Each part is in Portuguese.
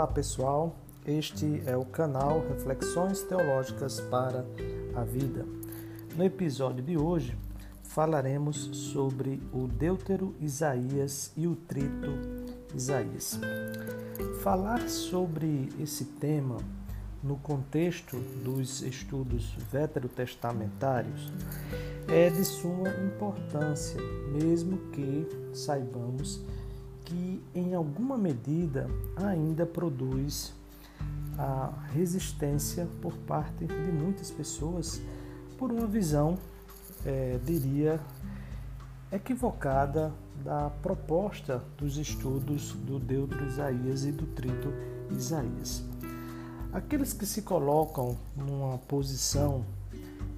Olá pessoal, este é o canal Reflexões Teológicas para a Vida. No episódio de hoje falaremos sobre o Deutero Isaías e o Trito Isaías. Falar sobre esse tema no contexto dos estudos veterotestamentários é de suma importância, mesmo que saibamos que em alguma medida ainda produz a resistência por parte de muitas pessoas por uma visão, é, diria, equivocada da proposta dos estudos do Deutro Isaías e do Trito Isaías. Aqueles que se colocam numa posição,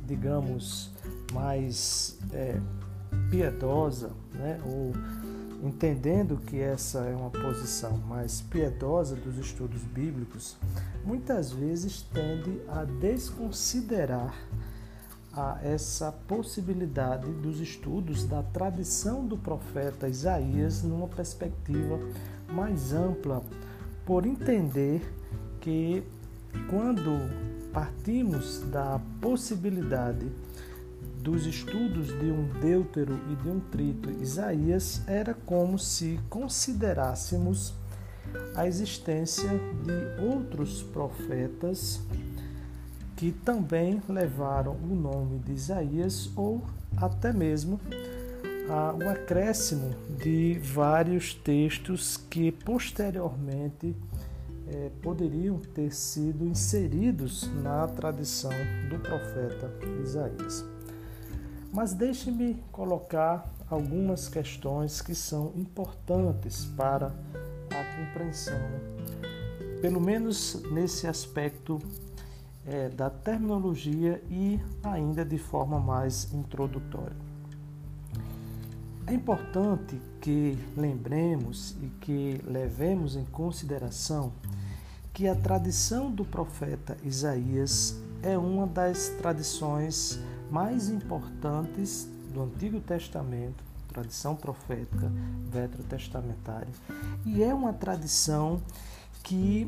digamos, mais é, piedosa, né, ou entendendo que essa é uma posição mais piedosa dos estudos bíblicos, muitas vezes tende a desconsiderar a essa possibilidade dos estudos da tradição do profeta Isaías numa perspectiva mais ampla, por entender que quando partimos da possibilidade dos estudos de um Deutero e de um Trito Isaías era como se considerássemos a existência de outros profetas que também levaram o nome de Isaías ou até mesmo o acréscimo de vários textos que posteriormente eh, poderiam ter sido inseridos na tradição do profeta Isaías. Mas deixe-me colocar algumas questões que são importantes para a compreensão, pelo menos nesse aspecto é, da terminologia e ainda de forma mais introdutória. É importante que lembremos e que levemos em consideração que a tradição do profeta Isaías é uma das tradições mais importantes do Antigo Testamento, tradição profética veterotestamentária, e é uma tradição que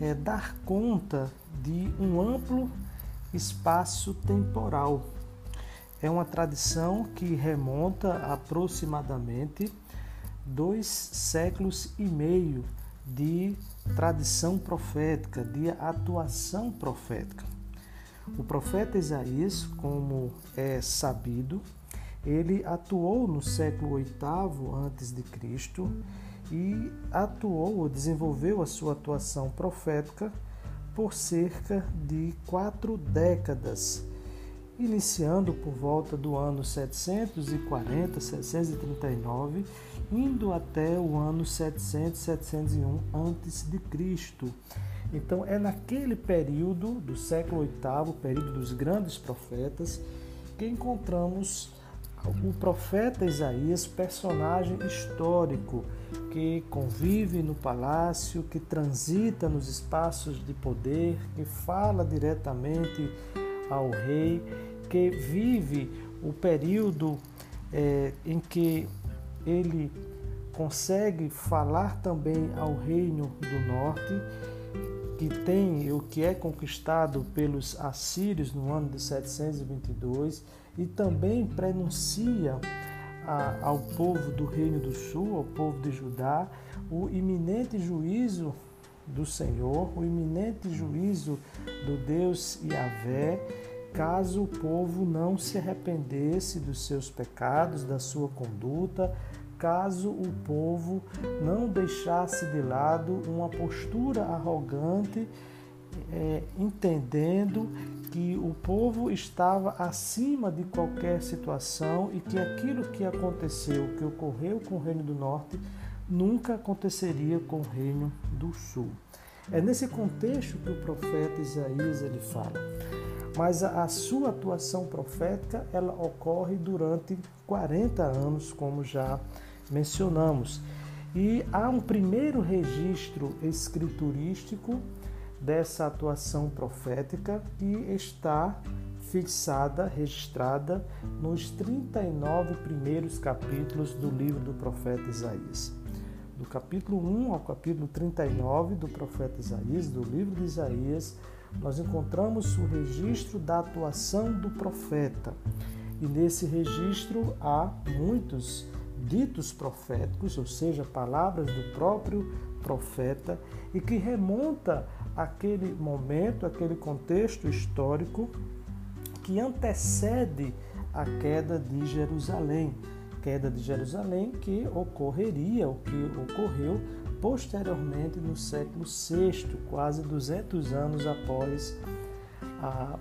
é, dá conta de um amplo espaço temporal. É uma tradição que remonta aproximadamente dois séculos e meio de tradição profética, de atuação profética. O profeta Isaías, como é sabido, ele atuou no século VIII antes de Cristo e atuou ou desenvolveu a sua atuação profética por cerca de quatro décadas, iniciando por volta do ano 740, 739, indo até o ano 700, 701 antes de Cristo. Então é naquele período do século VIII, período dos grandes profetas, que encontramos o profeta Isaías, personagem histórico que convive no palácio, que transita nos espaços de poder, que fala diretamente ao rei, que vive o período é, em que ele consegue falar também ao reino do norte que tem o que é conquistado pelos assírios no ano de 722 e também prenuncia a, ao povo do Reino do Sul, ao povo de Judá, o iminente juízo do Senhor, o iminente juízo do Deus Yahvé, caso o povo não se arrependesse dos seus pecados, da sua conduta, caso o povo não deixasse de lado uma postura arrogante, é, entendendo que o povo estava acima de qualquer situação e que aquilo que aconteceu, que ocorreu com o Reino do Norte, nunca aconteceria com o Reino do Sul. É nesse contexto que o profeta Isaías ele fala. Mas a, a sua atuação profética ela ocorre durante 40 anos, como já mencionamos. E há um primeiro registro escriturístico dessa atuação profética que está fixada, registrada nos 39 primeiros capítulos do livro do profeta Isaías. do capítulo 1 ao capítulo 39 do profeta Isaías, do livro de Isaías, nós encontramos o registro da atuação do profeta. E nesse registro há muitos ditos proféticos, ou seja, palavras do próprio profeta, e que remonta aquele momento, aquele contexto histórico que antecede a queda de Jerusalém. Queda de Jerusalém que ocorreria, o que ocorreu posteriormente no século VI, quase 200 anos após a,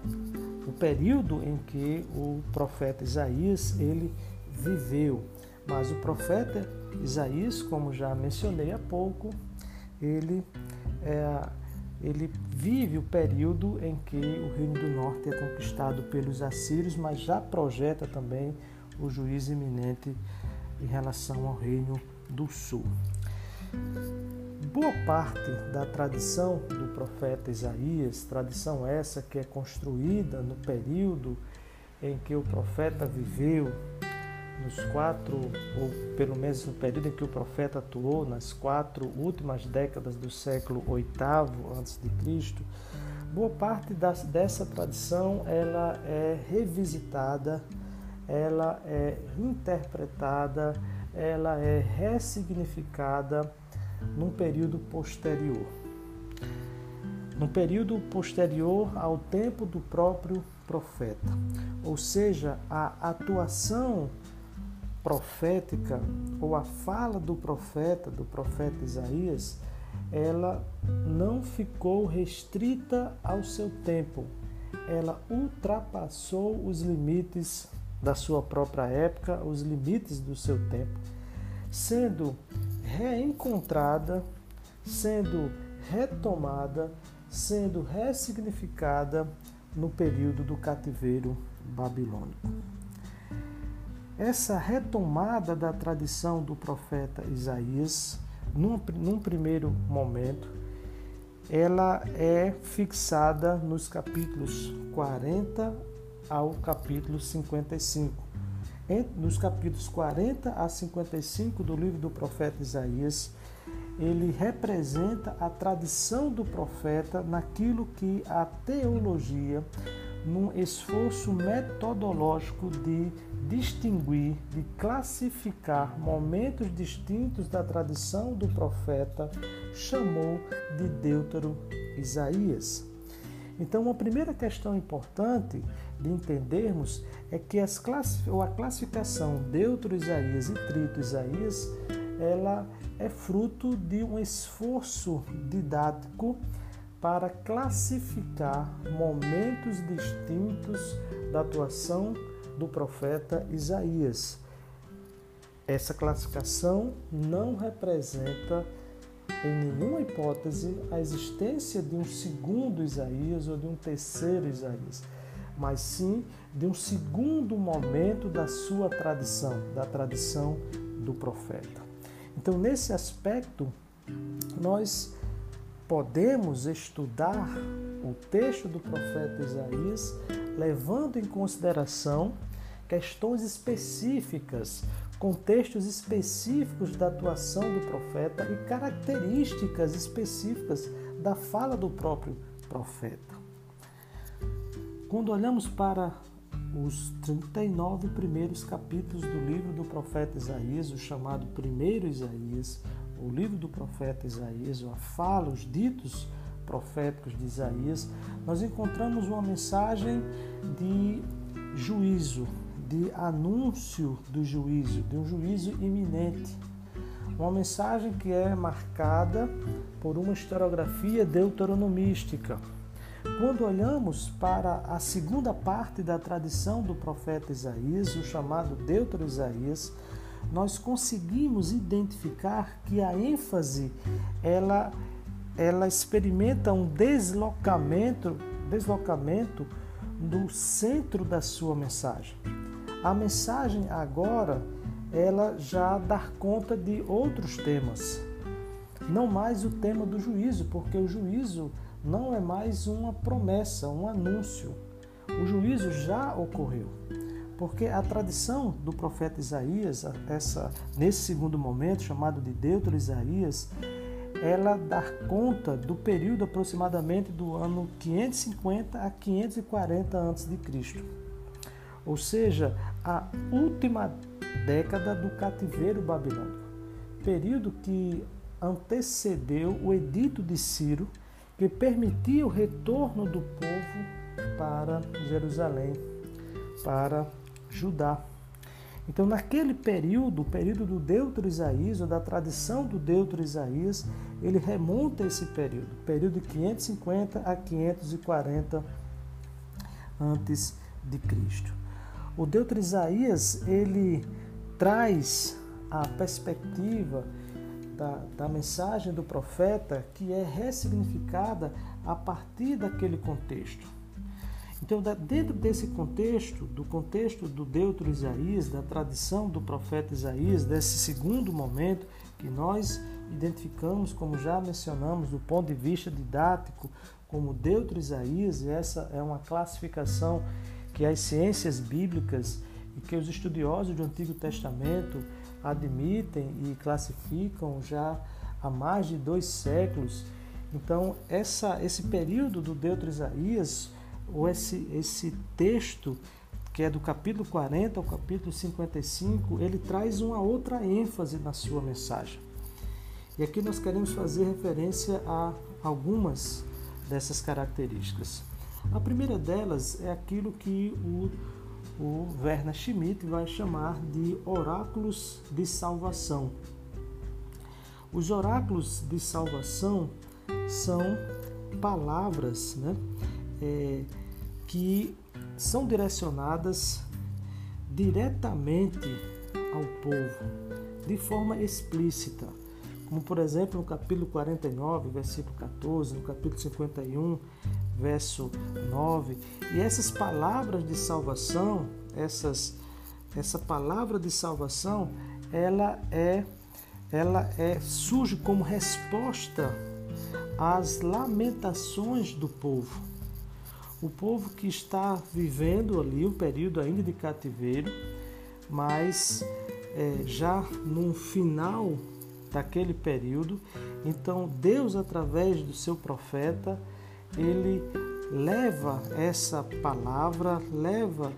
o período em que o profeta Isaías ele viveu. Mas o profeta Isaías, como já mencionei há pouco, ele, é, ele vive o período em que o Reino do Norte é conquistado pelos assírios, mas já projeta também o juízo iminente em relação ao Reino do Sul. Boa parte da tradição do profeta Isaías, tradição essa que é construída no período em que o profeta viveu, nos quatro, ou pelo menos no período em que o profeta atuou, nas quatro últimas décadas do século VIII a.C., boa parte das, dessa tradição ela é revisitada, ela é interpretada, ela é ressignificada num período posterior. No período posterior ao tempo do próprio profeta. Ou seja, a atuação profética ou a fala do profeta, do profeta Isaías, ela não ficou restrita ao seu tempo. Ela ultrapassou os limites da sua própria época, os limites do seu tempo, sendo reencontrada, sendo retomada, sendo ressignificada no período do cativeiro babilônico. Essa retomada da tradição do profeta Isaías, num, num primeiro momento, ela é fixada nos capítulos 40 ao capítulo 55. Nos capítulos 40 a 55 do livro do profeta Isaías, ele representa a tradição do profeta naquilo que a teologia num esforço metodológico de distinguir, de classificar momentos distintos da tradição do profeta, chamou de Deutero Isaías. Então, uma primeira questão importante de entendermos é que as a classificação Deutero Isaías e Trito Isaías, ela é fruto de um esforço didático para classificar momentos distintos da atuação do profeta Isaías. Essa classificação não representa em nenhuma hipótese a existência de um segundo Isaías ou de um terceiro Isaías, mas sim de um segundo momento da sua tradição, da tradição do profeta. Então, nesse aspecto, nós podemos estudar o texto do profeta Isaías levando em consideração questões específicas, contextos específicos da atuação do profeta e características específicas da fala do próprio profeta. Quando olhamos para os 39 primeiros capítulos do livro do profeta Isaías, o chamado primeiro Isaías, o livro do profeta Isaías, a fala, os ditos proféticos de Isaías, nós encontramos uma mensagem de juízo, de anúncio do juízo, de um juízo iminente. Uma mensagem que é marcada por uma historiografia deuteronomística. Quando olhamos para a segunda parte da tradição do profeta Isaías, o chamado Deutero Isaías, nós conseguimos identificar que a ênfase ela, ela experimenta um deslocamento, deslocamento do centro da sua mensagem. A mensagem agora ela já dá conta de outros temas, não mais o tema do juízo, porque o juízo não é mais uma promessa, um anúncio. O juízo já ocorreu. Porque a tradição do profeta Isaías, essa, nesse segundo momento, chamado de Deutero Isaías, ela dá conta do período aproximadamente do ano 550 a 540 a.C. Ou seja, a última década do cativeiro babilônico, período que antecedeu o edito de Ciro, que permitia o retorno do povo para Jerusalém, para Judá. Então, naquele período, o período do Deutero Isaías, ou da tradição do Deutero Isaías, ele remonta esse período, período de 550 a 540 antes de Cristo. O Deutero Isaías, ele traz a perspectiva da, da mensagem do profeta que é ressignificada a partir daquele contexto. Então, dentro desse contexto, do contexto do Deutero Isaías, da tradição do profeta Isaías, desse segundo momento que nós identificamos, como já mencionamos, do ponto de vista didático, como Deutero Isaías, e essa é uma classificação que as ciências bíblicas e que os estudiosos do Antigo Testamento admitem e classificam já há mais de dois séculos. Então, essa, esse período do Deutero Isaías ou esse, esse texto, que é do capítulo 40 ao capítulo 55, ele traz uma outra ênfase na sua mensagem. E aqui nós queremos fazer referência a algumas dessas características. A primeira delas é aquilo que o, o Werner Schmidt vai chamar de oráculos de salvação. Os oráculos de salvação são palavras né, é, que são direcionadas diretamente ao povo, de forma explícita. Como, por exemplo, no capítulo 49, versículo 14, no capítulo 51, verso 9. E essas palavras de salvação, essas, essa palavra de salvação, ela é, ela é surge como resposta às lamentações do povo o povo que está vivendo ali um período ainda de cativeiro, mas é, já no final daquele período, então Deus, através do seu profeta, ele leva essa palavra, leva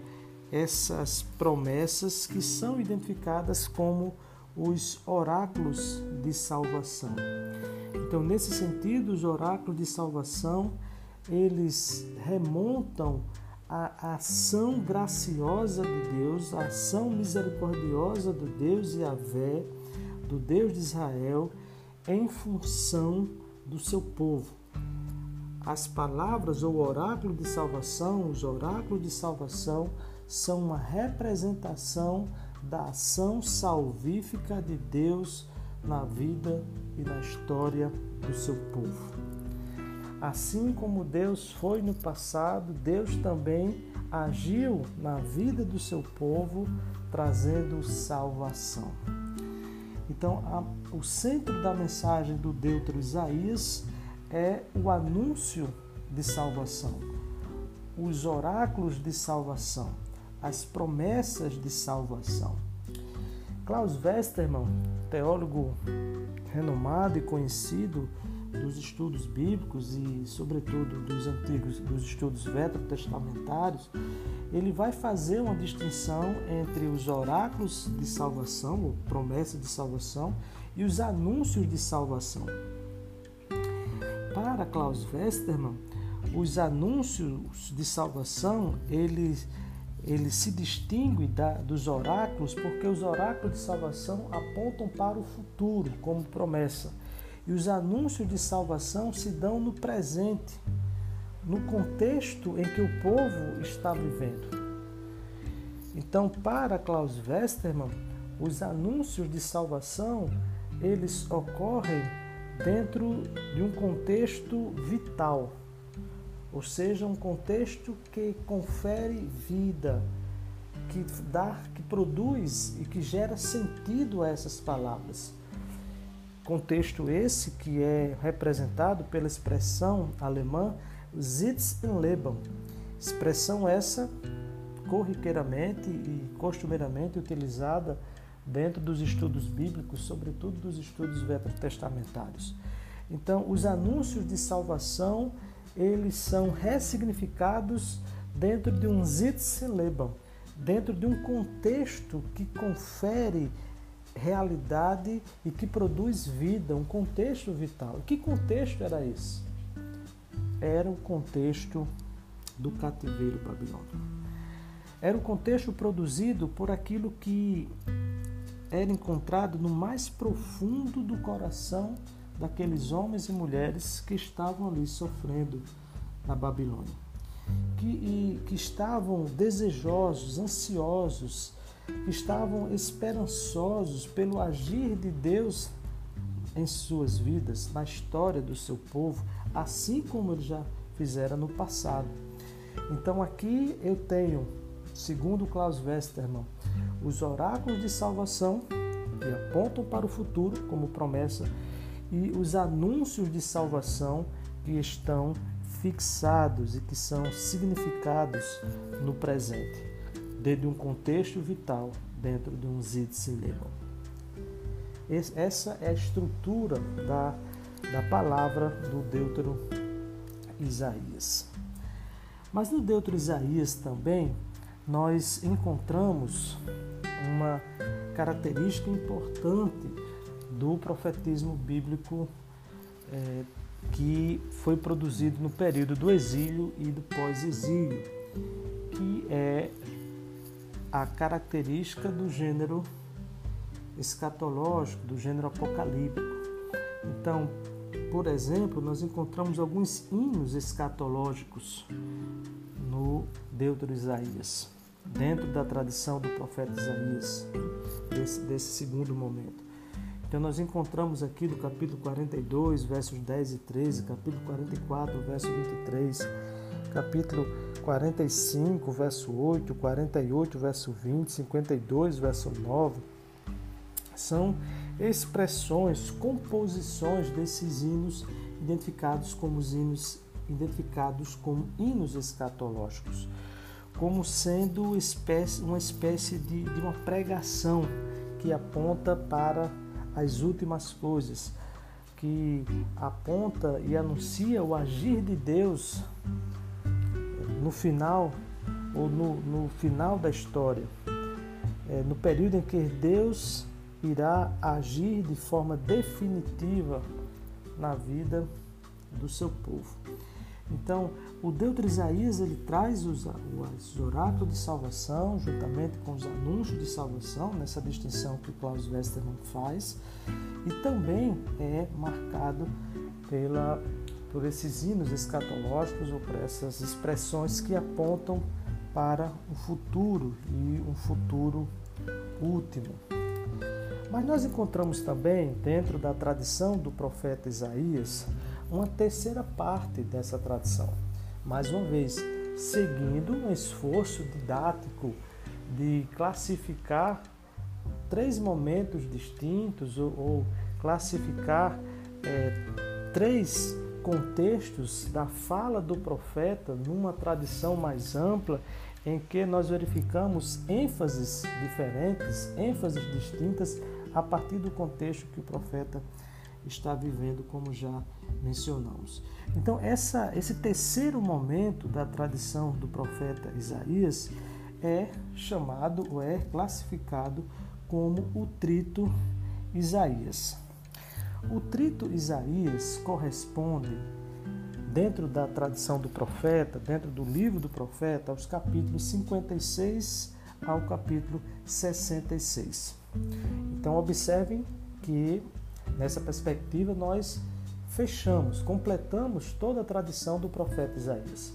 essas promessas que são identificadas como os oráculos de salvação. Então, nesse sentido, os oráculos de salvação eles remontam à ação graciosa de Deus, a ação misericordiosa do Deus Yahvé, do Deus de Israel, em função do seu povo. As palavras ou oráculo de salvação, os oráculos de salvação, são uma representação da ação salvífica de Deus na vida e na história do seu povo. Assim como Deus foi no passado, Deus também agiu na vida do seu povo, trazendo salvação. Então, a, o centro da mensagem do Deutero Isaías é o anúncio de salvação, os oráculos de salvação, as promessas de salvação. Klaus Westermann, teólogo renomado e conhecido, dos estudos bíblicos e, sobretudo, dos antigos, dos estudos veterotestamentários, ele vai fazer uma distinção entre os oráculos de salvação, ou promessa de salvação, e os anúncios de salvação. Para Klaus Westermann, os anúncios de salvação, eles ele se distingue da, dos oráculos porque os oráculos de salvação apontam para o futuro como promessa e os anúncios de salvação se dão no presente, no contexto em que o povo está vivendo. Então, para Klaus Westermann, os anúncios de salvação, eles ocorrem dentro de um contexto vital, ou seja, um contexto que confere vida, que dá, que produz e que gera sentido a essas palavras. Contexto esse que é representado pela expressão alemã Sitz im Leben. Expressão essa corriqueiramente e costumeiramente utilizada dentro dos estudos bíblicos, sobretudo dos estudos veterotestamentários. Então, os anúncios de salvação, eles são ressignificados dentro de um Zitzelebam, dentro de um contexto que confere realidade e que produz vida, um contexto vital. Que contexto era esse? Era o contexto do cativeiro babilônico. Era o contexto produzido por aquilo que era encontrado no mais profundo do coração daqueles homens e mulheres que estavam ali sofrendo na Babilônia, que, e, que estavam desejosos, ansiosos, estavam esperançosos pelo agir de Deus em suas vidas, na história do seu povo, assim como ele já fizera no passado. Então aqui eu tenho, segundo Klaus Westermann, os oráculos de salvação que apontam para o futuro como promessa e os anúncios de salvação que estão fixados e que são significados no presente, dentro de um contexto vital, dentro de um Zitzilemon. Essa é a estrutura da, da palavra do Deutero Isaías. Mas no Deutero Isaías também nós encontramos uma característica importante do profetismo bíblico é, que foi produzido no período do exílio e do pós-exílio, que é a característica do gênero escatológico, do gênero apocalíptico. Então, por exemplo, nós encontramos alguns hinos escatológicos no Deutero Isaías, dentro da tradição do profeta Isaías, desse, desse segundo momento. Então nós encontramos aqui do capítulo 42, versos 10 e 13, capítulo 44, verso 23, capítulo 45, verso 8, 48, verso 20, 52, verso 9. São expressões, composições desses hinos identificados como hinos identificados como hinos escatológicos, como sendo uma espécie de, de uma pregação que aponta para as últimas coisas, que aponta e anuncia o agir de Deus no final ou no, no final da história, é, no período em que Deus irá agir de forma definitiva na vida do seu povo. Então, o Deus de Isaías ele traz os, os oráculos de salvação, juntamente com os anúncios de salvação, nessa distinção que Klaus Westermann faz, e também é marcado pela, por esses hinos escatológicos ou por essas expressões que apontam para o futuro e um futuro último. Mas nós encontramos também, dentro da tradição do profeta Isaías, uma terceira parte dessa tradição. Mais uma vez, seguindo um esforço didático de classificar três momentos distintos ou, ou classificar é, três contextos da fala do profeta numa tradição mais ampla em que nós verificamos ênfases diferentes, ênfases distintas a partir do contexto que o profeta está vivendo, como já mencionamos. Então, essa, esse terceiro momento da tradição do profeta Isaías é chamado ou é classificado como o trito Isaías. O trito Isaías corresponde, dentro da tradição do profeta, dentro do livro do profeta, aos capítulos 56 ao capítulo 66. Então, observem que Nessa perspectiva, nós fechamos, completamos toda a tradição do profeta Isaías.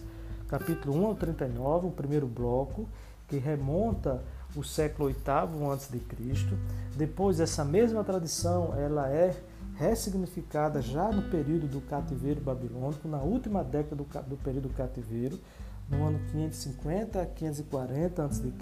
Capítulo 1 ao 39, o primeiro bloco, que remonta o século VIII a.C. Depois, essa mesma tradição ela é ressignificada já no período do cativeiro babilônico, na última década do, do período do cativeiro, no ano 550 a 540 a.C.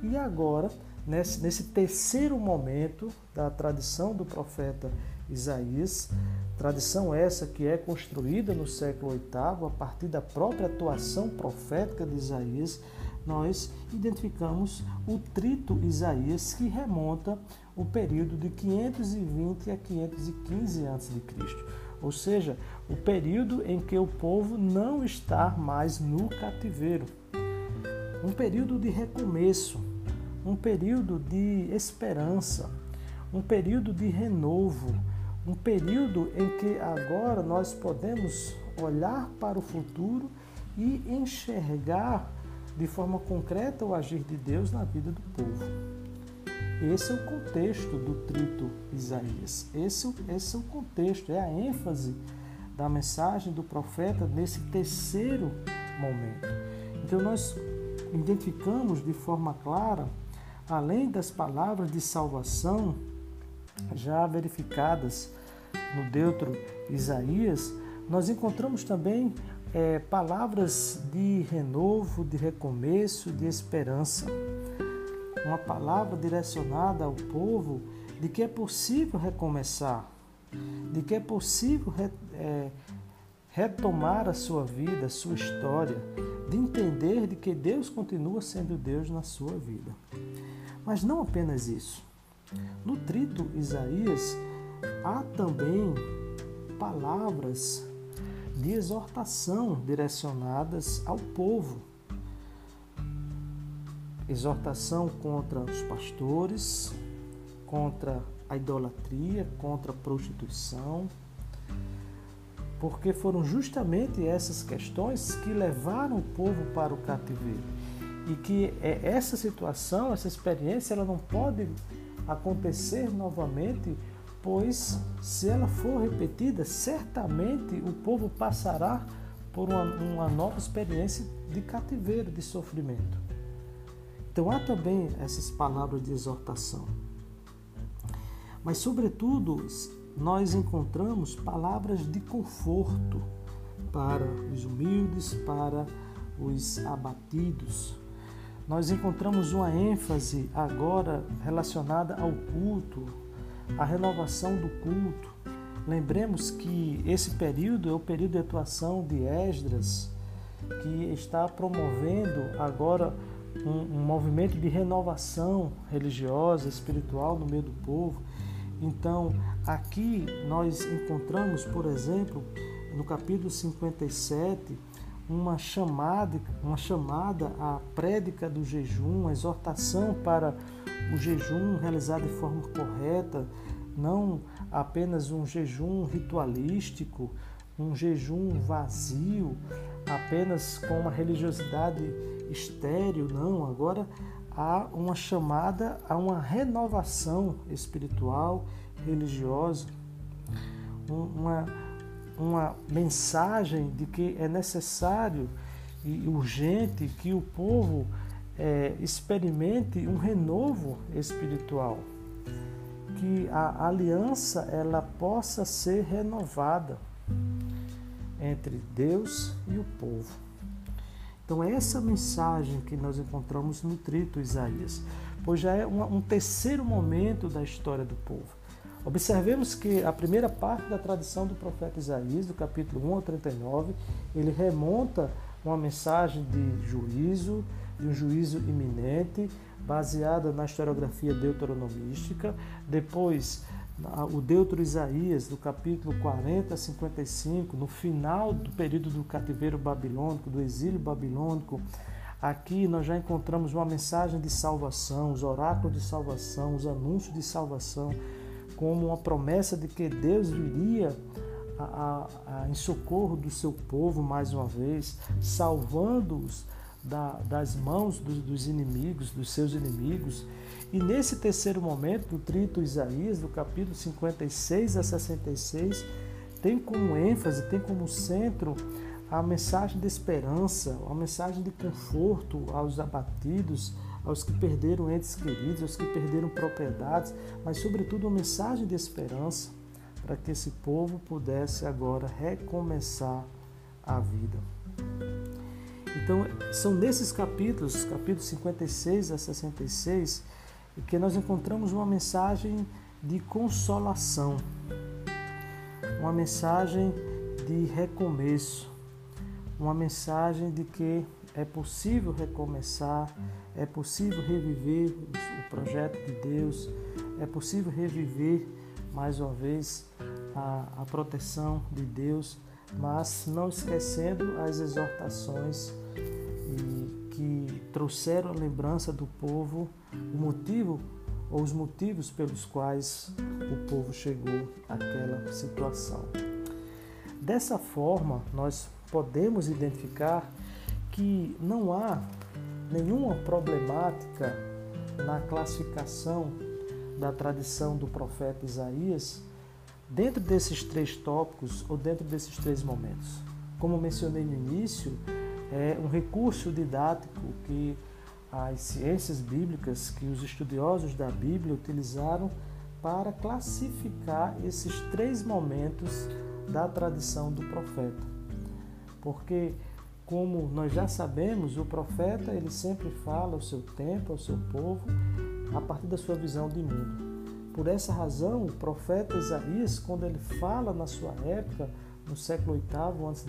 E agora, nesse, nesse terceiro momento da tradição do profeta Isaías, tradição essa que é construída no século VIII a partir da própria atuação profética de Isaías, nós identificamos o trito Isaías, que remonta o período de 520 a 515 a.C., ou seja, o período em que o povo não está mais no cativeiro. Um período de recomeço, um período de esperança, um período de renovo, um período em que agora nós podemos olhar para o futuro e enxergar de forma concreta o agir de Deus na vida do povo. Esse é o contexto do trito Isaías. Esse, esse é o contexto, é a ênfase da mensagem do profeta nesse terceiro momento. Então nós identificamos de forma clara, além das palavras de salvação já verificadas no Deutro Isaías, nós encontramos também é, palavras de renovo, de recomeço, de esperança. Uma palavra direcionada ao povo de que é possível recomeçar, de que é possível re, é, retomar a sua vida, a sua história, de entender de que Deus continua sendo Deus na sua vida. Mas não apenas isso. No trito Isaías há também palavras de exortação direcionadas ao povo. Exortação contra os pastores, contra a idolatria, contra a prostituição, porque foram justamente essas questões que levaram o povo para o cativeiro. E que é essa situação, essa experiência, ela não pode acontecer novamente pois se ela for repetida, certamente o povo passará por uma, uma nova experiência de cativeiro, de sofrimento. Então há também essas palavras de exortação. Mas, sobretudo, nós encontramos palavras de conforto para os humildes, para os abatidos. Nós encontramos uma ênfase agora relacionada ao culto, a renovação do culto. Lembremos que esse período é o período de atuação de Esdras, que está promovendo agora um, um movimento de renovação religiosa, espiritual no meio do povo. Então, aqui nós encontramos, por exemplo, no capítulo 57, uma chamada, uma chamada à prédica do jejum, a exortação para o jejum realizado de forma correta, não apenas um jejum ritualístico, um jejum vazio, apenas com uma religiosidade estéril, não. Agora há uma chamada a uma renovação espiritual, religiosa, uma, uma mensagem de que é necessário e urgente que o povo é, experimente um renovo espiritual, que a aliança ela possa ser renovada entre Deus e o povo. Então é essa mensagem que nós encontramos no trito Isaías, pois já é um terceiro momento da história do povo. Observemos que a primeira parte da tradição do profeta Isaías, do capítulo 1 ao 39, ele remonta uma mensagem de juízo, de um juízo iminente, baseada na historiografia deuteronomística. Depois, o Deutero Isaías, do capítulo 40 a 55, no final do período do cativeiro babilônico, do exílio babilônico, aqui nós já encontramos uma mensagem de salvação, os oráculos de salvação, os anúncios de salvação, como uma promessa de que Deus viria a, a, a, em socorro do seu povo mais uma vez, salvando-os da, das mãos dos, inimigos, dos seus inimigos. E nesse terceiro momento, do trito Isaías, do capítulo 56 a 66, tem como ênfase, tem como centro a mensagem de esperança, a mensagem de conforto aos abatidos, aos que perderam entes queridos, aos que perderam propriedades, mas sobretudo uma mensagem de esperança para que esse povo pudesse agora recomeçar a vida. Então, são nesses capítulos, capítulos 56 a 66, que nós encontramos uma mensagem de consolação, uma mensagem de recomeço, uma mensagem de que é possível recomeçar, é possível reviver o projeto de Deus, é possível reviver mais uma vez a, a proteção de Deus, mas não esquecendo as exortações trouxeram a lembrança do povo, o motivo ou os motivos pelos quais o povo chegou àquela situação. Dessa forma, nós podemos identificar que não há nenhuma problemática na classificação da tradição do profeta Isaías dentro desses três tópicos ou dentro desses três momentos. Como mencionei no início, é um recurso didático que as ciências bíblicas, que os estudiosos da Bíblia utilizaram para classificar esses três momentos da tradição do profeta. Porque como nós já sabemos, o profeta ele sempre fala ao seu tempo, ao seu povo, a partir da sua visão de mundo. Por essa razão, o profeta Isaías, quando ele fala na sua época, no século VIII a.C.,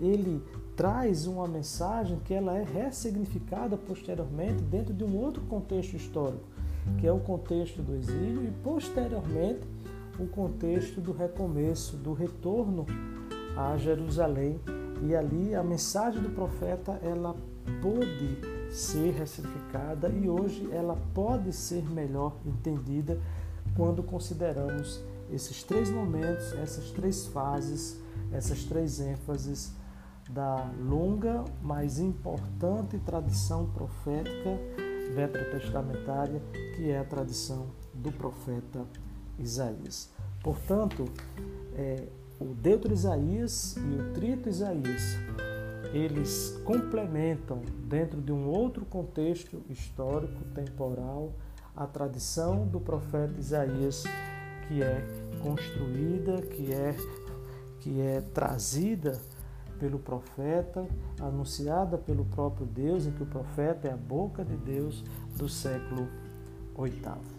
ele traz uma mensagem que ela é ressignificada posteriormente dentro de um outro contexto histórico, que é o contexto do exílio e posteriormente o contexto do recomeço, do retorno a Jerusalém. E ali a mensagem do profeta ela pôde ser ressignificada e hoje ela pode ser melhor entendida quando consideramos esses três momentos, essas três fases, essas três ênfases da longa, mas importante tradição profética veterotestamentária, que é a tradição do profeta Isaías. Portanto, é, o Deutero Isaías e o Trito Isaías, eles complementam, dentro de um outro contexto histórico, temporal, a tradição do profeta Isaías, que é construída, que é, que é trazida pelo profeta, anunciada pelo próprio Deus, em que o profeta é a boca de Deus do século oitavo.